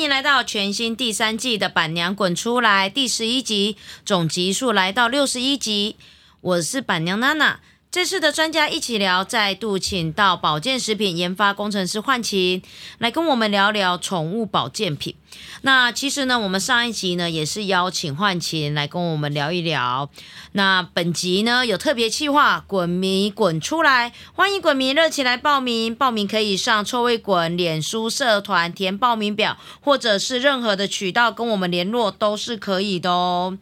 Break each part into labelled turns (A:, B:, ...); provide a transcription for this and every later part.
A: 欢迎来到全新第三季的《板娘滚出来》第十一集，总集数来到六十一集。我是板娘娜娜。这次的专家一起聊，再度请到保健食品研发工程师焕琴来跟我们聊聊宠物保健品。那其实呢，我们上一集呢也是邀请焕琴来跟我们聊一聊。那本集呢有特别企划，滚迷滚出来，欢迎滚迷热情来报名。报名可以上臭味滚脸书社团填报名表，或者是任何的渠道跟我们联络都是可以的哦。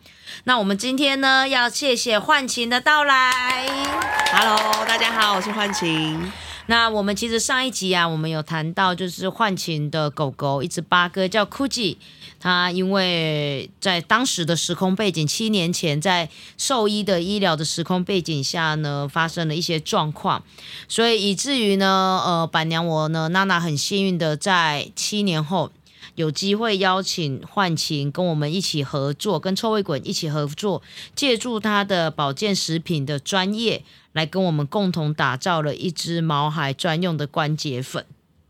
A: 那我们今天呢，要谢谢幻晴的到来。
B: Hello，大家好，我是幻晴。
A: 那我们其实上一集啊，我们有谈到就是换琴的狗狗，一只八哥叫 Kuji，它因为在当时的时空背景，七年前在兽医的医疗的时空背景下呢，发生了一些状况，所以以至于呢，呃，板娘我呢，娜娜很幸运的在七年后。有机会邀请幻琴跟我们一起合作，跟臭味滚一起合作，借助他的保健食品的专业，来跟我们共同打造了一支毛孩专用的关节粉，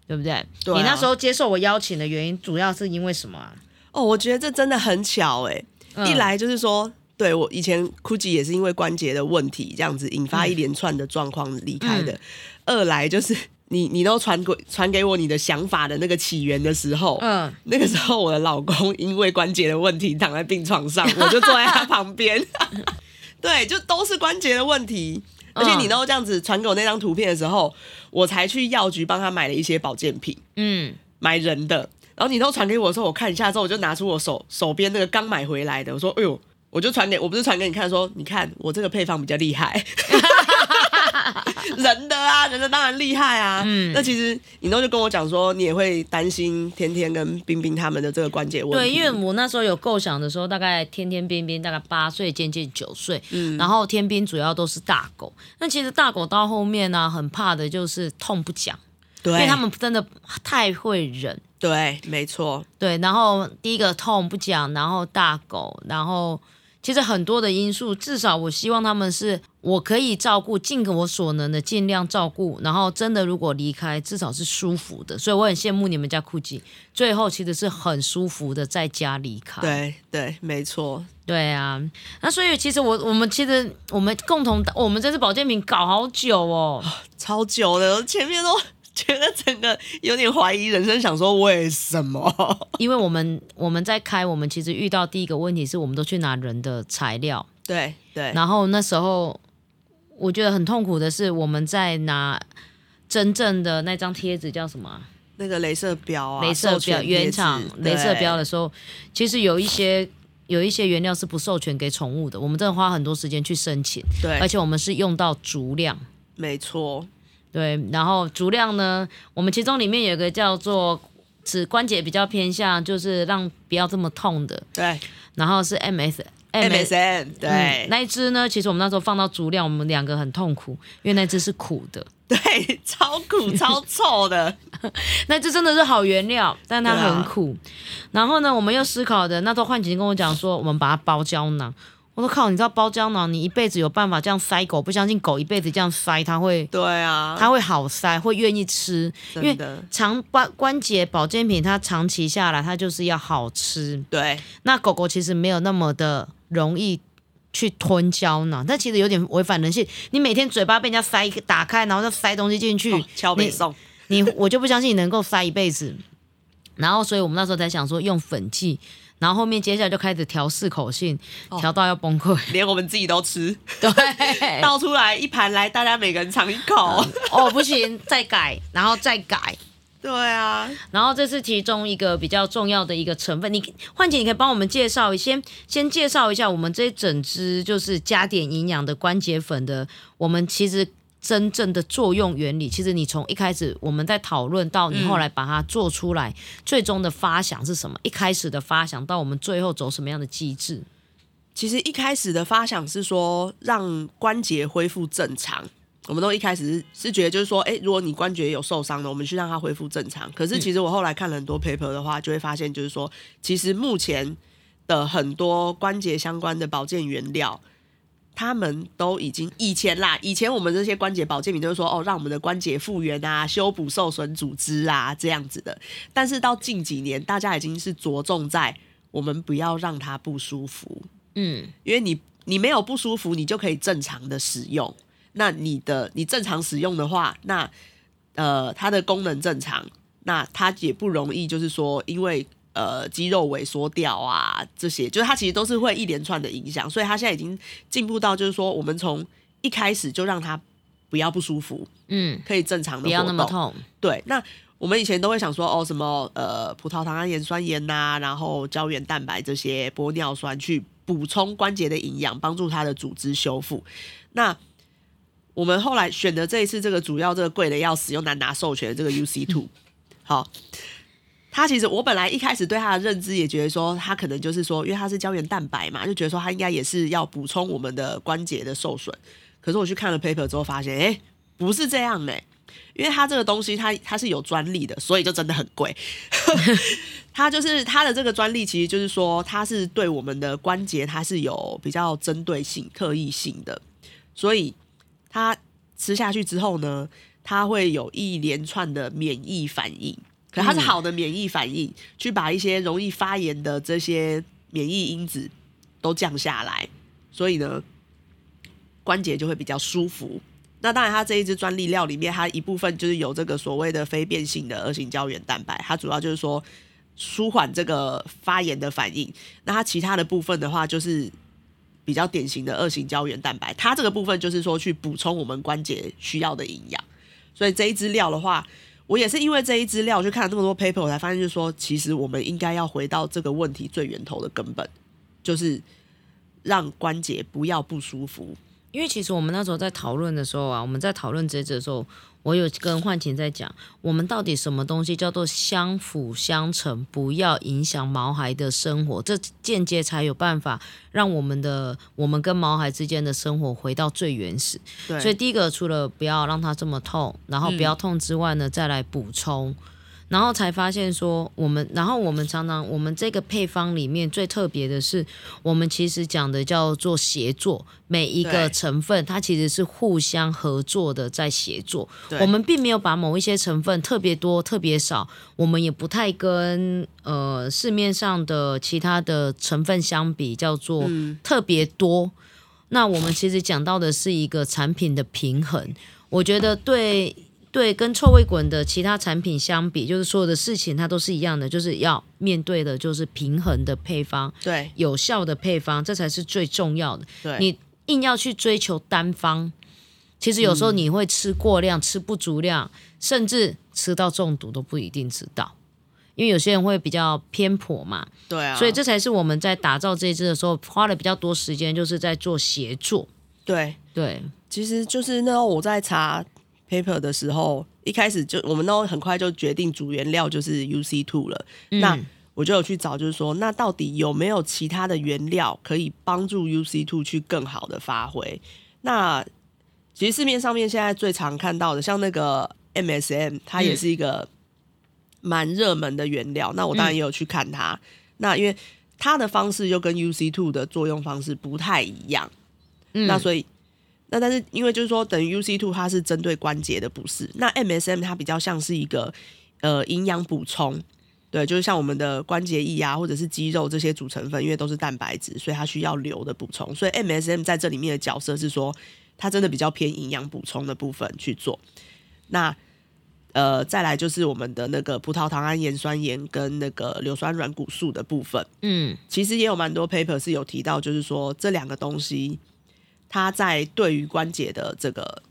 A: 对不对？
B: 对啊
A: 你那时候接受我邀请的原因，主要是因为什么啊？
B: 哦，我觉得这真的很巧哎、
A: 嗯
B: 一来就是说，对我以前 Gucci 也是因为关节的问题，这样子引发一连串的状况离开的。二来就是你你都传给传给我你的想法的那个起源的时候，
A: 嗯，
B: 那个时候我的老公因为关节的问题躺在病床上，我就坐在他旁边。对，就都是关节的问题。而且你都这样子传给我那张图片的时候，我才去药局帮他买了一些保健品。
A: 嗯，
B: 买人的，然后你都传给我的时候，我看一下之后，我就拿出我手手边那个刚买回来的，我说：“哎呦！”我就传给我不是传给你看，说：“你看我这个配方比较厉害。” 人的啊，人的当然厉害啊。嗯，那其实你都就跟我讲说，你也会担心天天跟冰冰他们的这个关节问题对，
A: 因为我那时候有构想的时候，大概天天冰冰大概八岁，渐渐九岁，嗯，然后天冰主要都是大狗。那其实大狗到后面呢、很怕的就是痛不讲，
B: 对，
A: 因为他们真的太会忍。
B: 对，没错，
A: 对，然后第一个痛不讲，然后大狗，然后其实很多的因素，至少我希望他们是我可以照顾，尽我所能的尽量照顾，然后真的如果离开，至少是舒服的。所以我很羡慕你们家酷吉，最后其实是很舒服的在家离开。
B: 对对，没错。
A: 对啊，那所以其实我我们其实我们共同我们这次保健品搞好久哦，
B: 超久的，前面都觉得整个有点怀疑人生，想说为什么？
A: 因为我们我们在开，我们其实遇到第一个问题是我们都去拿人的材料。
B: 对对，
A: 然后那时候我觉得很痛苦的是，我们在拿真正的那张贴纸叫什么啊？
B: 那个镭射标啊，
A: 镭射标原厂镭射标的时候，其实有一些有一些原料是不授权给宠物的，我们真的花很多时间去申请，
B: 对而，
A: 且我们是用到足量。
B: 没错，
A: 对，然后足量呢，我们其中里面有一个叫做指关节比较偏向，就是让不要这么痛的，
B: 对
A: 然后是 MS。
B: ，MSN，
A: 嗯
B: 对
A: 那一只呢？其实我们那时候放到足量，我们两个很痛苦，因为那只是苦的，
B: 对，超苦超臭的，
A: 那只真的是好原料，但它很苦。然后呢，我们又思考的，那时候焕琴跟我讲说，我们把它包胶囊。我说靠，你知道包胶囊，你一辈子有办法这样塞狗？不相信狗一辈子这样塞，它会
B: 对啊，
A: 它会好塞，会愿意吃，因为长关关节保健品，它长期下来，它就是要好吃。
B: 对
A: 那狗狗其实没有那么的容易去吞胶囊，但其实有点违反人性。你每天嘴巴被人家塞打开，然后再塞东西进去，
B: 哦敲背送，
A: 你我就不相信你能够塞一辈子。然后，所以我们那时候才想说用粉剂，然后后面接下来就开始调适口性，
B: 哦
A: 调到要崩溃。
B: 连我们自己都吃，
A: 对，
B: 倒出来一盘来，大家每个人尝一口。
A: 哦不行，再改，然后再改。
B: 对啊，
A: 然后这是其中一个比较重要的一个成分。你焕姐，你可以帮我们介绍一先先介绍一下我们这一整支就是加点营养的关节粉的，我们其实真正的作用原理。其实你从一开始我们在讨论到你后来把它做出来，最终的发想是什么？一开始的发想到我们最后走什么样的机制？
B: 其实一开始的发想是说让关节恢复正常。我们都一开始是是觉得就是说，哎、如果你关节有受伤的，我们去让它恢复正常。可是其实我后来看了很多 paper 的话，就会发现就是说，其实目前的很多关节相关的保健原料，他们都已经以前啦，以前我们这些关节保健品都是说哦，让我们的关节复原啊，修补受损组织啊这样子的。但是到近几年，大家已经是着重在我们不要让它不舒服，
A: 嗯，
B: 因为你你没有不舒服，你就可以正常的使用。那你的你正常使用的话，那呃它的功能正常，那它也不容易就是说因为。呃，肌肉萎缩掉啊，这些就是它其实都是会一连串的影响，所以它现在已经进步到就是说，我们从一开始就让它不要不舒服，
A: 嗯，
B: 可以正常的
A: 不要那么痛。
B: 对，那我们以前都会想说，哦，什么呃，葡萄糖胺盐酸盐呐，然后胶原蛋白这些玻尿酸去补充关节的营养，帮助它的组织修复。那我们后来选的这一次这个主要这个贵的要使用难拿授权的这个 UC Two，好。他其实，我本来一开始对他的认知也觉得说，他可能就是说，因为他是胶原蛋白嘛，就觉得说他应该也是要补充我们的关节的受损。可是我去看了 paper 之后，发现，哎，不是这样嘞，因为它这个东西，它它是有专利的，所以就真的很贵。它就是它的这个专利，其实就是说，它是对我们的关节，它是有比较针对性、特异性的，所以它吃下去之后呢，它会有一连串的免疫反应。可它是好的免疫反应，去把一些容易发炎的这些免疫因子都降下来，所以呢，关节就会比较舒服。那当然，它这一支专利料里面，它一部分就是有这个所谓的非变性的二型胶原蛋白，它主要就是说舒缓这个发炎的反应。那它其他的部分的话，就是比较典型的二型胶原蛋白，它这个部分就是说去补充我们关节需要的营养。所以这一支料的话。我也是因为这一资料我去看了那么多 paper，我才发现就是说，其实我们应该要回到这个问题最源头的根本，就是让关节不要不舒服。
A: 因为其实我们那时候在讨论的时候啊，我们在讨论这支的时候。我有跟幻晴在讲，我们到底什么东西叫做相辅相成，不要影响毛孩的生活，这间接才有办法让我们的我们跟毛孩之间的生活回到最原始。
B: 对，
A: 所以第一个除了不要让他这么痛，然后不要痛之外呢，再来补充。然后才发现说，我们，然后我们常常，我们这个配方里面最特别的是，我们其实讲的叫做协作，每一个成分它其实是互相合作的在协作。我们并没有把某一些成分特别多、特别少，我们也不太跟呃市面上的其他的成分相比，叫做特别多。那我们其实讲到的是一个产品的平衡，我觉得对。对，跟臭味滚的其他产品相比，就是所有的事情它都是一样的，就是要面对的就是平衡的配方，
B: 对，
A: 有效的配方，这才是最重要的。
B: 对，
A: 你硬要去追求单方，其实有时候你会吃过量、吃不足量，甚至吃到中毒都不一定知道，因为有些人会比较偏颇嘛。
B: 对啊，
A: 所以这才是我们在打造这一支的时候花了比较多时间，就是在做协作。
B: 对
A: 对，
B: 其实就是那时候我在查。Paper 的时候，一开始就我们都很快就决定主原料就是 UC two 了。那我就有去找，就是说，那到底有没有其他的原料可以帮助 UC two 去更好的发挥？那其实市面上面现在最常看到的，像那个 MSM，它也是一个蛮热门的原料。那我当然也有去看它。那因为它的方式又跟 UC two 的作用方式不太一样，那所以。那但是因为就是说，等于 UC two 它是针对关节的不适，那 MSM 它比较像是一个呃营养补充，对，就是像我们的关节液啊，或者是肌肉这些组成分，因为都是蛋白质，所以它需要硫的补充。所以 MSM 在这里面的角色是说，它真的比较偏营养补充的部分去做。那呃，再来就是我们的那个葡萄糖胺盐酸盐跟那个硫酸软骨素的部分，
A: 嗯，
B: 其实也有蛮多 paper 是有提到，就是说这两个东西。它在对于关节的这个，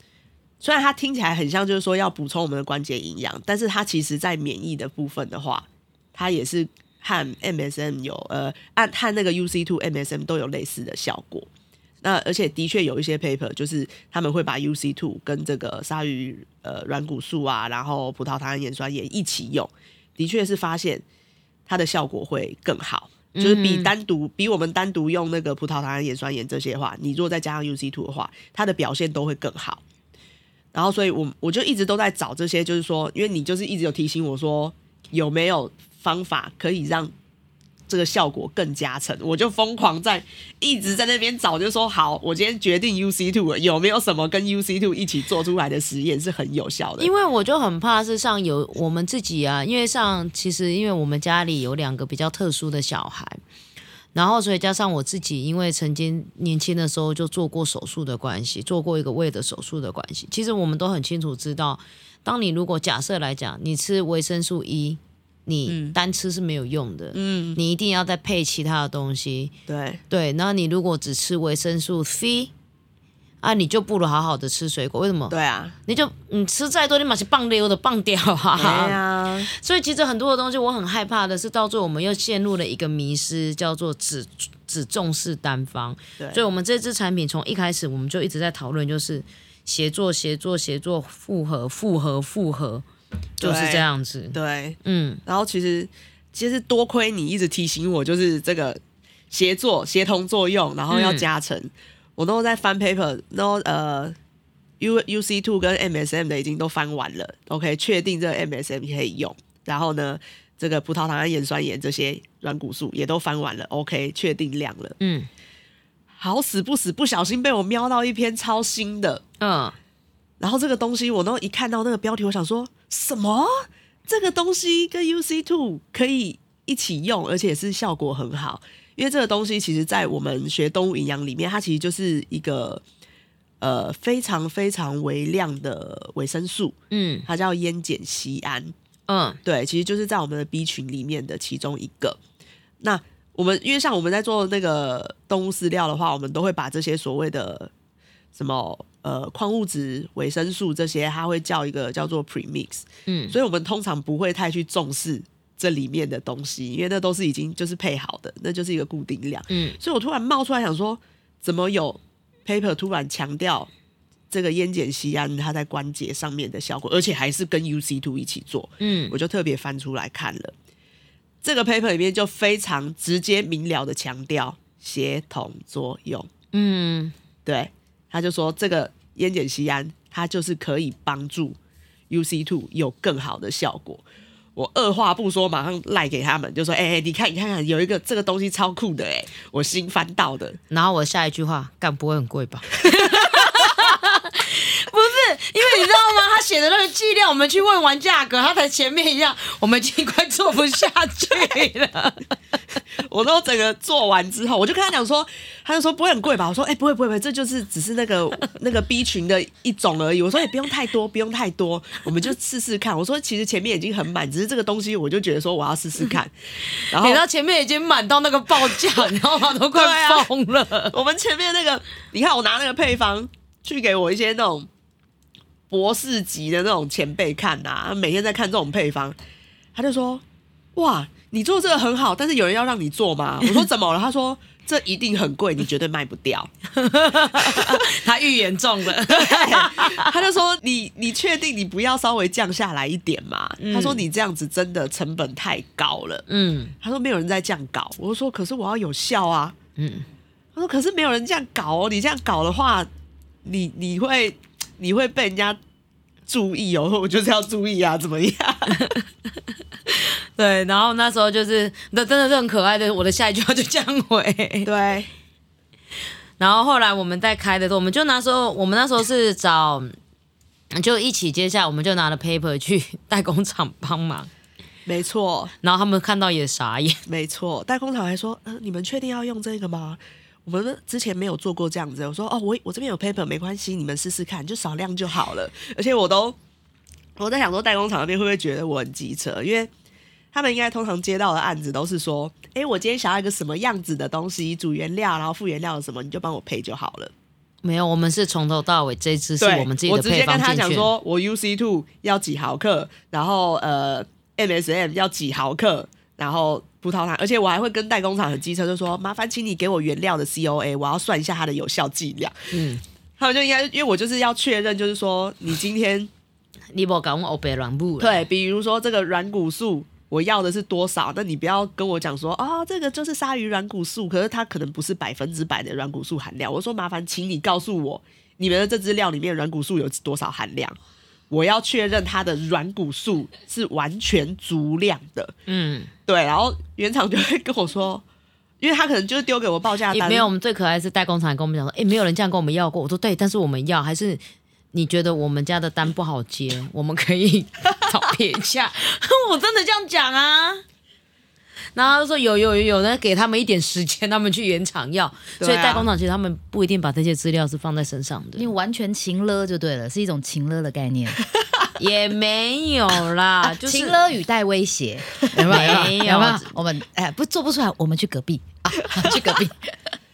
B: 虽然它听起来很像，就是说要补充我们的关节营养，但是它其实在免疫的部分的话，它也是和 MSM 有呃，按和那个 UC two MSM 都有类似的效果。那而且的确有一些 paper，就是他们会把 UC two 跟这个鲨鱼呃软骨素啊，然后葡萄糖盐酸也一起用，的确是发现它的效果会更好。就是比单独比我们单独用那个葡萄糖盐酸盐这些话，你如果再加上 UC two 的话，它的表现都会更好。然后，所以我我就一直都在找这些，就是说，因为你就是一直有提醒我说，有没有方法可以让这个效果更加成，我就疯狂在一直在那边找，就说好，我今天决定 UC two 了，有没有什么跟 UC two 一起做出来的实验是很有效的？
A: 因为我就很怕是像有我们自己啊，因为像其实因为我们家里有两个比较特殊的小孩，然后所以加上我自己，因为曾经年轻的时候就做过手术的关系，做过一个胃的手术的关系，其实我们都很清楚知道，当你如果假设来讲，你吃维生素 E。你单吃是没有用的，嗯，你一定要再配其他的东西，
B: 对
A: 对。然后你如果只吃维生素 C，啊，你就不如好好的吃水果。为什么？
B: 对啊，
A: 你就你吃再多，你马是棒溜的棒掉啊。
B: 对啊。
A: 所以其实很多的东西，我很害怕的是，到最后我们又陷入了一个迷失，叫做只只重视单方。
B: 对。
A: 所以我们这支产品从一开始我们就一直在讨论，就是协作、协作、协作，复合、复合、复合。就是这样子，
B: 对，嗯，然后其实其实多亏你一直提醒我，就是这个协作、协同作用，然后要加成，我都在翻 paper，然后呃，U U C two 跟 M S M 的已经都翻完了，OK，确定这个 M S M 可以用，然后呢，这个葡萄糖胺盐酸盐这些软骨素也都翻完了，OK，确定量了，嗯，好死不死，不小心被我瞄到一篇超新的，嗯。然后这个东西，我都一看到那个标题，我想说什么？这个东西跟 UC Two 可以一起用，而且是效果很好。因为这个东西其实，在我们学动物营养里面，它其实就是一个呃非常非常微量的维生素，嗯，它叫烟碱酰胺，嗯，对，其实就是在我们的 B 群里面的其中一个。那我们因为像我们在做那个动物饲料的话，我们都会把这些所谓的什么。呃，矿物质、维生素这些，它会叫一个叫做 premix，嗯，所以我们通常不会太去重视这里面的东西，因为那都是已经就是配好的，那就是一个固定量，嗯，所以我突然冒出来想说，怎么有 paper 突然强调这个烟碱酰胺它在关节上面的效果，而且还是跟 UC two 一起做，嗯，我就特别翻出来看了。这个 paper 里面就非常直接明了的强调协同作用，嗯，对，他就说这个。烟碱酰胺，它就是可以帮助 UC two 有更好的效果。我二话不说，马上赖给他们，就说：“哎哎，你看，你看看，有一个这个东西超酷的，哎，我新翻到的。”
A: 然后我下一句话，干不会很贵吧？不是，因为你知道吗？他写的那个剂量，我们去问完价格，他才前面一样，我们已经快做不下去了。
B: 我都整个做完之后，我就跟他讲说，他就说不会很贵吧？我说，哎，不会不会不会，这就是只是那个 那个 B 群的一种而已。我说也不用太多，不用太多，我们就试试看。我说其实前面已经很满，只是这个东西我就觉得说我要试试看。
A: 然后前面已经满到那个报价，你知道吗？都快疯了。
B: 我们前面那个，你看我拿那个配方去给我一些那种。博士级的那种前辈看呐，每天在看这种配方，他就说：“哇，你做这个很好，但是有人要让你做吗？” 我说：“怎么了？”他说：“这一定很贵，你绝对卖不掉。”
A: 他预言中了，
B: 他就说：“你你确定你不要稍微降下来一点嘛？”他说：“你这样子真的成本太高了。”嗯，他说：“没有人在这样搞。”我说：“可是我要有效啊。”嗯，他说：“可是没有人这样搞哦，你这样搞的话，你你会。”你会被人家注意哦，我就是要注意啊，怎么样？
A: 对，然后那时候就是，那真的是很可爱的。我的下一句话就这样回。
B: 对，
A: 然后后来我们在开的时候，我们就那时候，我们那时候是找，就一起接下来，我们就拿了 paper 去 代工厂帮忙。
B: 没错，
A: 然后他们看到也傻眼。
B: 没错，代工厂还说：“嗯，你们确定要用这个吗？”我们之前没有做过这样子，我说哦，我我这边有 paper，没关系，你们试试看，就少量就好了。而且我都我在想说，代工厂那边会不会觉得我很机车？因为他们应该通常接到的案子都是说，哎，我今天想要一个什么样子的东西，主原料，然后副原料什么，你就帮我配就好了。
A: 没有，我们是从头到尾，这次是我们自己的配方我直
B: 接跟他讲说，我 UC two 要几毫克，然后呃 MSM 要几毫克，然后。葡萄糖，而且我还会跟代工厂的机车，就说麻烦请你给我原料的 COA，我要算一下它的有效剂量。嗯，他们就应该，因为我就是要确认，就是说你今天
A: 你不讲我白软布
B: 对，比如说这个软骨素我要的是多少，那你不要跟我讲说啊，这个就是鲨鱼软骨素，可是它可能不是百分之百的软骨素含量。我说麻烦请你告诉我，你们的这支料里面软骨素有多少含量？我要确认它的软骨素是完全足量的。
A: 嗯，
B: 对，然后原厂就会跟我说，因为他可能就是丢给我报价单，
A: 也没有。我们最可爱是代工厂跟我们讲说，哎，没有人这样跟我们要过。我说对，但是我们要，还是你觉得我们家的单不好接，我们可以 找别家。我真的这样讲啊。然后他说有有有有，那给他们一点时间，他们去原厂要。
B: 啊
A: 所以代工厂其实他们不一定把这些资料是放在身上的，
C: 你完全情勒就对了，是一种情勒的概念。
A: 也没有啦，就是
C: 情勒语带威胁，有 没有？
A: 没有
C: 有没有？我们哎不做不出来，我们去隔壁啊，去隔壁。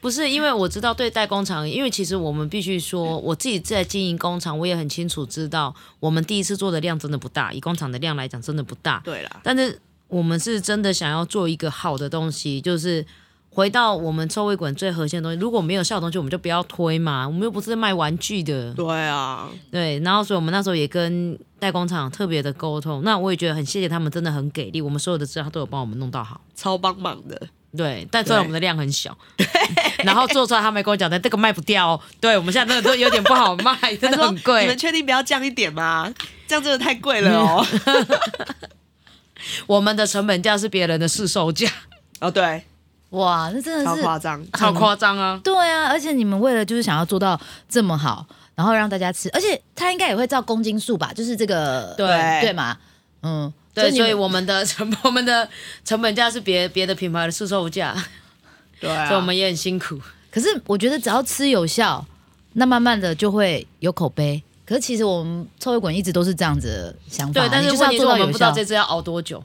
A: 不是因为我知道对代工厂，因为其实我们必须说，我自己在经营工厂，我也很清楚知道，我们第一次做的量真的不大，以工厂的量来讲真的不大。
B: 对啦，
A: 但是我们是真的想要做一个好的东西，就是回到我们臭味滚最核心的东西。如果没有效的东西，我们就不要推嘛，我们又不是卖玩具的。
B: 对啊，
A: 对，然后所以我们那时候也跟代工厂特别的沟通，那我也觉得很谢谢他们，真的很给力，我们所有的资料都有帮我们弄到好。
B: 超帮忙的。
A: 对，但虽然我们的量很小，然后做出来他没跟我讲但这个卖不掉哦。对，我们现在真的都有点不好卖，真的很贵
B: 你们。确定不要降一点吗？这样真的太贵了哦。
A: 我们的成本价是别人的市售价，
B: 哦，对，
C: 哇，那真的是
B: 夸张。
A: 超夸张啊！
C: 对啊，而且你们为了就是想要做到这么好，然后让大家吃，而且他应该也会照公斤数吧，就是这个
A: 对
C: 对嘛，嗯，
A: 对，所以我们的成 我们的成本价是别别的品牌的市售价，
B: 对啊，
A: 所以我们也很辛苦。
C: 可是我觉得只要吃有效，那慢慢的就会有口碑。可是其实我们臭味滚一直都是这样子的想法，
A: 对，但是
C: 你就是要
A: 问题是我们
C: 做到有。
A: 不知道这次要熬多久。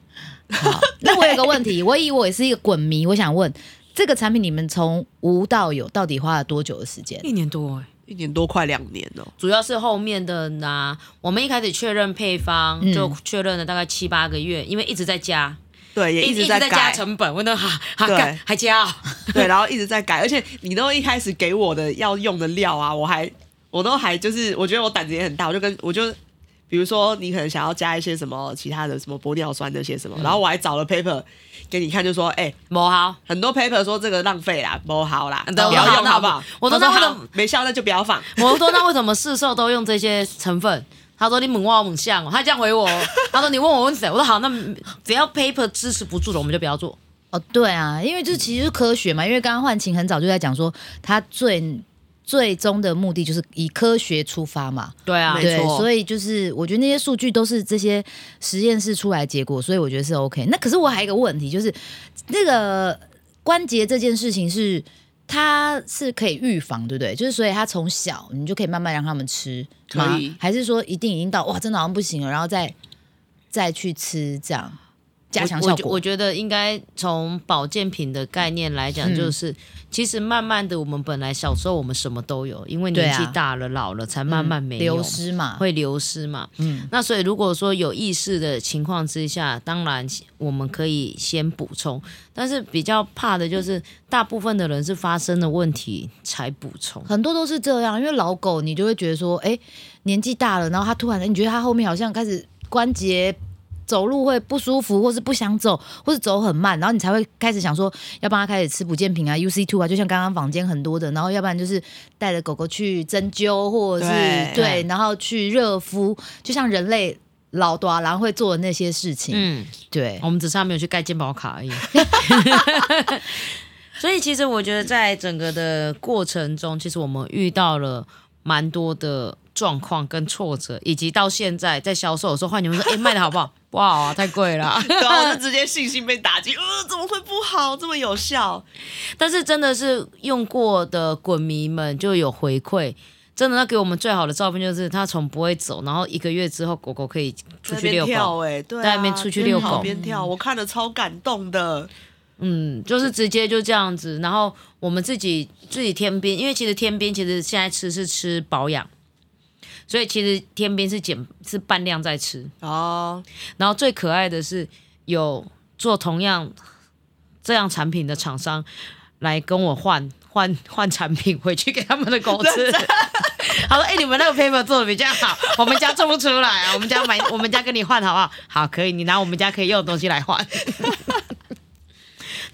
C: 好，那我有个问题，我以为我也是一个滚迷，我想问这个产品你们从无到有到底花了多久的时间？
A: 一年多哎，
B: 一年多快两年了。
A: 主要是后面的呢，我们一开始确认配方
C: 嗯
A: 就确认了大概七八个月，因为一直在加，
B: 对，也
A: 一直
B: 在
A: 在加
B: 改，
A: 成本，我那哈哈
B: 对
A: 干还加哦。
B: 对，然后一直在改，而且你都一开始给我的要用的料啊，我还我都还就是，我觉得我胆子也很大，我就跟我就。比如说，你可能想要加一些什么其他的什么玻尿酸那些什么，然后我还找了 paper 给你看，就说，哎、
A: 不好，
B: 很多 paper 说这个浪费啦，磨好啦，
A: 对
B: 不要用
A: 我好
B: 好不好？
A: 我都
B: 他说好
A: 知道为什么
B: 没效那就不要放。
A: 我说那为什么市售都用这些成分？他说你猛挖猛像哦，他这样回我哦，他说你问我问谁？我说好，那只要 paper 支持不住了，我们就不要做。
C: 哦，对啊，因为这其实是科学嘛。因为刚刚幻晴很早就在讲说，他最最终的目的就是以科学出发嘛。
A: 对啊，
C: 对，
B: 没错
C: 所以就是我觉得那些数据都是这些实验室出来的结果，所以我觉得是 OK。那可是我还有一个问题，就是那个关节这件事情是它是可以预防，对不对？就是所以它从小你就可以慢慢让他们吃吗
B: 可以
C: 还是说一定已经到哇，真的好像不行了，然后再再去吃这样加强效果？
A: 我我觉得应该从保健品的概念来讲，
C: 嗯
A: 就是、其实慢慢的，我们本来小时候我们什么都有，因为年纪大了、老了才慢慢没有。
C: 流失嘛，
A: 会流失嘛？
C: 嗯
A: 那所以如果说有意识的情况之下，当然我们可以先补充，但是比较怕的就是大部分的人是发生了问题才补充。
C: 很多都是这样，因为老狗你就会觉得说，哎，年纪大了，然后他突然，你觉得他后面好像开始关节走路会不舒服，或是不想走，或是走很慢，然后你才会开始想说，要帮他开始吃补健品啊，UC two 啊，就像刚刚房间很多的，然后要不然就是带着狗狗去针灸，或者是
B: 对
C: 对，然后去热敷，就像人类老多然后会做的那些事情，
A: 嗯，
C: 对，
A: 我们只差没有去盖健保卡而已。所以其实我觉得在整个的过程中，其实我们遇到了蛮多的状况跟挫折，以及到现在在销售的时候，换你们说，哎、卖的好不好？不好啊，太贵了啊。
B: 然后我就 直接信心被打击，呃，怎么会不好？这么有效？
A: 但是真的是用过的滚迷们就有回馈。真的，他给我们最好的照片就是他从不会走，然后一个月之后狗狗可以出去遛狗，
B: 哎、对、啊，
A: 在那边出去遛狗
B: 边跳，我看了超感动的。
A: 嗯，就是直接就这样子。然后我们自己自己天边，因为其实天边其实现在吃是吃保养，所以其实天边是减是半量在吃。
B: 哦，
A: 然后最可爱的是有做同样这样产品的厂商来跟我换换换产品回去给他们的狗吃。他说：“哎、你们那个 paper 做的比较好，我们家做不出来啊，我们家买，我们家跟你换好不好？好，可以，你拿我们家可以用的东西来换。”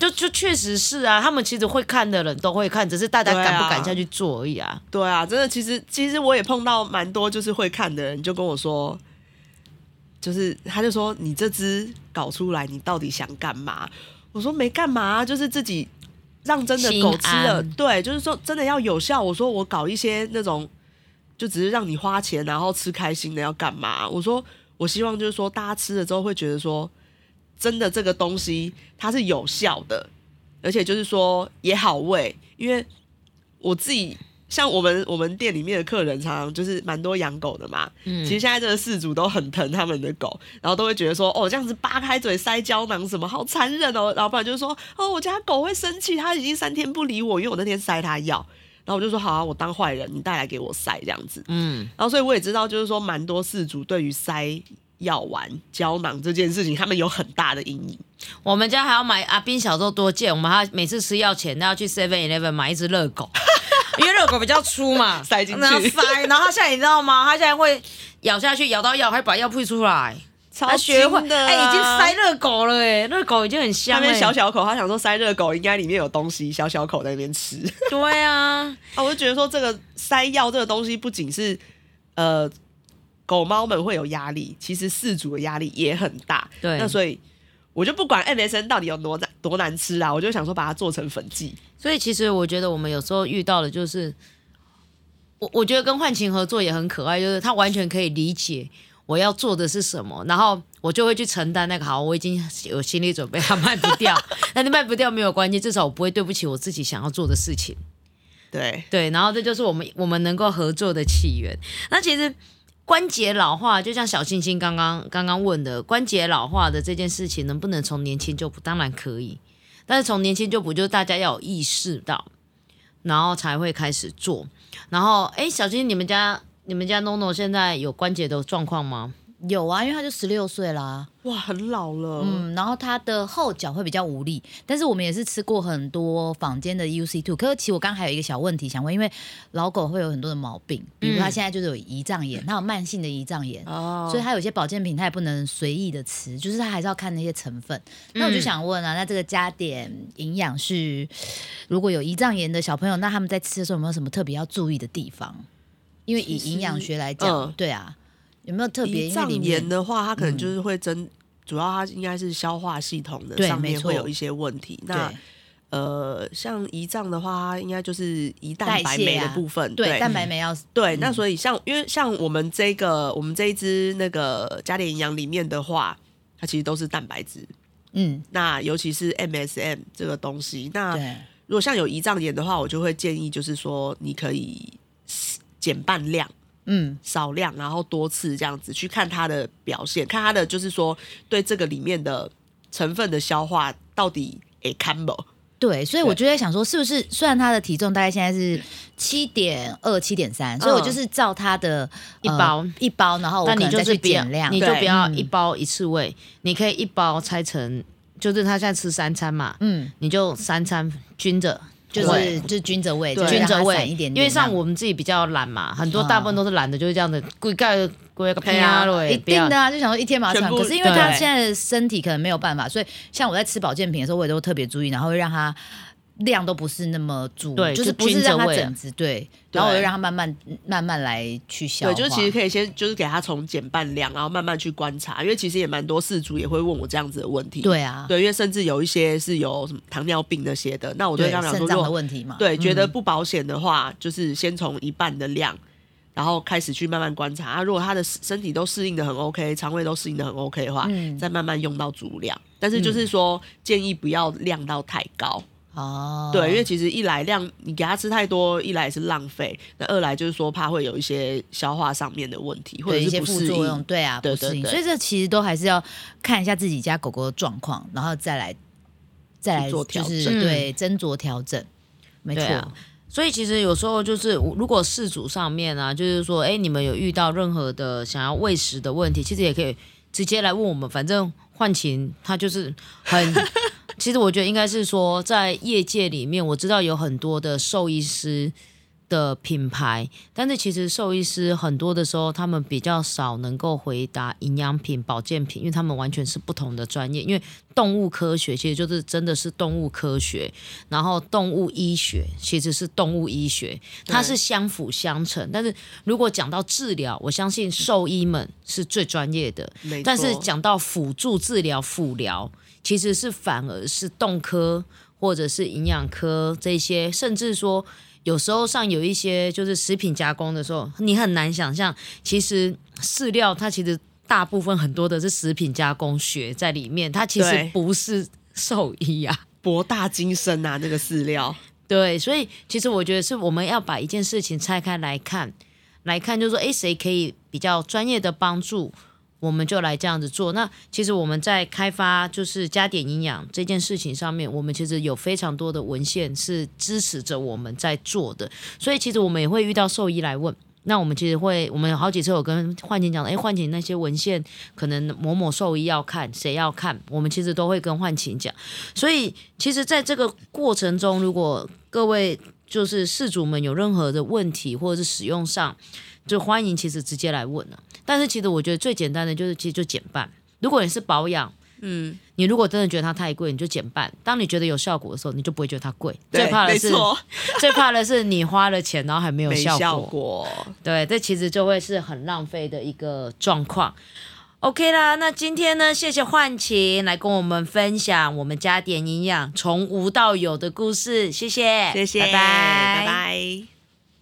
A: 就就确实是啊，他们其实会看的人都会看，只是大家敢不敢下去做而已啊。
B: 对啊，真的，其实其实我也碰到蛮多就是会看的人，就跟我说，就是他就说你这支搞出来，你到底想干嘛？我说没干嘛，就是自己让真的狗吃了，对，就是说真的要有效。我说我搞一些那种，就只是让你花钱然后吃开心的，要干嘛？我说我希望就是说大家吃了之后会觉得说，真的这个东西它是有效的，而且就是说也好喂，因为我自己像我们我们店里面的客人，常常就是蛮多养狗的嘛。
A: 嗯
B: 其实现在这个事主都很疼他们的狗，然后都会觉得说，哦，这样子扒开嘴塞胶囊什么，好残忍哦。然后不然就是说，哦，我家狗会生气，它已经三天不理我，因为我那天塞它药。然后我就说，好啊，我当坏人，你带来给我塞这样子。
A: 嗯，
B: 然后所以我也知道，就是说蛮多事主对于塞药丸、胶囊这件事情，他们有很大的阴影。
A: 我们家还要买阿斌小时候多见，我们还要每次吃药前都要去 Seven Eleven 买一只热狗，因为热狗比较粗嘛，
B: 塞进去。
A: 然后塞，然后他现在你知道吗？他现在会咬下去，咬到药还把药吐出来，
B: 超
A: 它学会
B: 的、啊，
A: 哎、已经塞热狗了哎，热狗已经很香了、
B: 那边小小口，他想说塞热狗应该里面有东西，小小口在那边吃。
A: 对啊，
B: 啊，我就觉得说这个塞药这个东西不仅是呃狗猫们会有压力，其实饲主的压力也很大。
A: 对
B: 那所以我就不管 MSN 到底有多难多难吃啊，我就想说把它做成粉剂。
A: 所以其实我觉得我们有时候遇到的就是，我我觉得跟幻情合作也很可爱，就是他完全可以理解我要做的是什么，然后我就会去承担那个好，我已经有心理准备，它卖不掉，但是卖不掉没有关系，至少我不会对不起我自己想要做的事情。
B: 对，
A: 对，然后这就是我们我们能够合作的起源。那其实关节老化，就像小星星刚刚刚刚问的，关节老化的这件事情能不能从年轻就补？当然可以，但是从年轻就补，就是大家要有意识到，然后才会开始做。然后，哎，小星，你们家你们家 NONO 现在有关节的状况吗？
C: 有啊，因为他就十六岁啦，
B: 哇，很老了。
C: 嗯，然后他的后脚会比较无力，但是我们也是吃过很多坊间的 UC two，可是其实我刚刚还有一个小问题想问，因为老狗会有很多的毛病，比如他现在就是有胰脏炎，他有慢性的胰脏炎。
B: 哦
C: 所以它有些保健品它也不能随意的吃，就是它还是要看那些成分。那我就想问啊，那这个加点营养是，如果有胰脏炎的小朋友，那他们在吃的时候有没有什么特别要注意的地方？因为以营养学来讲，
B: 嗯
C: 对啊，有没有特别？
B: 胰脏炎的话，它可能就是会增，主要它应该是消化系统的上面会有一些问题。那呃，像胰脏的话，它应该就是胰蛋白酶的
C: 啊
B: 部分，
C: 对蛋白酶要
B: 对，那所以像因为像我们这个我们这一支那个加点营养里面的话，它其实都是蛋白质。
C: 嗯
B: 那尤其是 MSM 这个东西，那如果像有胰脏炎的话，我就会建议就是说你可以减半量。
C: 嗯。
B: 少量，然后多次这样子去看它的表现，看它的就是说对这个里面的成分的消化到底诶看不？
C: 对，所以我就在想说，是不是虽然他的体重大概现在是七点二、七点三，所以我就是照他的呃
A: 一包。
C: 一包，然后我
A: 那你
C: 可能再去
A: 就是
C: 减量，
A: 你就
B: 对。
A: 不要
C: 嗯。
A: 一包一次喂，你可以一包拆成，就是他现在吃三餐嘛，
C: 嗯，
A: 你就三餐均着。
C: 就是就是均着喂，
B: 对
C: 就是让它
A: 均着喂
C: 散一点点，
A: 因为像我们自己比较懒嘛，很多
C: 嗯。
A: 大部分都是懒的，就是这样的，跪盖跪个
B: 屁啊，
C: 一定的啊，就想说一天把它喘。
B: 全部
C: 可是因为他现在的身体可能没有办法，所以像我在吃保健品的时候，我也都特别注意，然后会让它量都不是那么足，
A: 对
C: 就是不是让它整只对，然后我就让它慢慢慢慢来去消化。
B: 对，就是其实可以先就是给它从减半量，然后慢慢去观察，因为其实也蛮多事主也会问我这样子的问题。
C: 对啊，
B: 对，因为甚至有一些是有什么糖尿病那些的，那我
C: 对
B: 跟他讲说，
C: 肾脏的
B: 如果
C: 问题嘛，
B: 对觉得
C: 嗯
B: 不保险的话，就是先从一半的量。然后开始去慢慢观察，啊，如果他的身体都适应的很 OK，肠胃都适应的很 OK 的话，
C: 嗯
B: 再慢慢用到足量。但是就是说，建议不要量到太高，
C: 哦，
B: 对，因为其实一来量你给他吃太多，一来是浪费，那二来就是说怕会有一些消化上面的问题，或者
C: 对一些副作用，
B: 应。
C: 对啊，不适应，
B: 对对。对
C: 所以这其实都还是要看一下自己家狗狗的状况，然后再来再来
B: 去做
C: 就是
B: 调整。
C: 对斟酌调整，没错。
A: 啊，所以其实有时候就是，如果事主上面啊，就是说，哎，你们有遇到任何的想要喂食的问题，其实也可以直接来问我们，反正换琴他就是很。其实我觉得应该是说，在业界里面，我知道有很多的兽医师，的品牌，但是其实兽医师很多的时候，他们比较少能够回答营养品、保健品，因为他们完全是不同的专业。因为动物科学其实就是真的是动物科学，然后动物医学其实是动物医学，它是相辅相成。但是如果讲到治疗，我相信兽医们是最专业的，但是讲到辅助治疗、辅疗，其实是反而是动科或者是营养科这些，甚至说有时候上有一些就是食品加工的时候，你很难想象，其实饲料它其实大部分很多的是食品加工学在里面，它其实不是兽医啊。
B: 博大精深啊，那个饲料。
A: 对，所以其实我觉得是我们要把一件事情拆开来看，来看就是说，诶，谁可以比较专业的帮助，我们就来这样子做。那其实我们在开发就是加点营养这件事情上面，我们其实有非常多的文献是支持着我们在做的，所以其实我们也会遇到兽医来问。那我们其实会，我们有好几次有跟幻晴讲，诶，幻晴那些文献可能某某兽医要看，谁要看，我们其实都会跟幻晴讲。所以其实在这个过程中，如果各位就是事主们有任何的问题或者是使用上，就欢迎其实直接来问了、但是其实我觉得最简单的就是其实就减半。如果你是保养，嗯，你如果真的觉得它太贵，你就减半。当你觉得有效果的时候，你就不会觉得它贵。最怕的是，最怕的是你花了钱，然后还没有效果。
B: 效果。
A: 对，这其实就会是很浪费的一个状况。OK 啦，那今天呢，谢谢幻晴来跟我们分享我们加点营养从无到有的故事，谢谢，
B: 谢谢，
A: 拜拜，
B: 拜拜。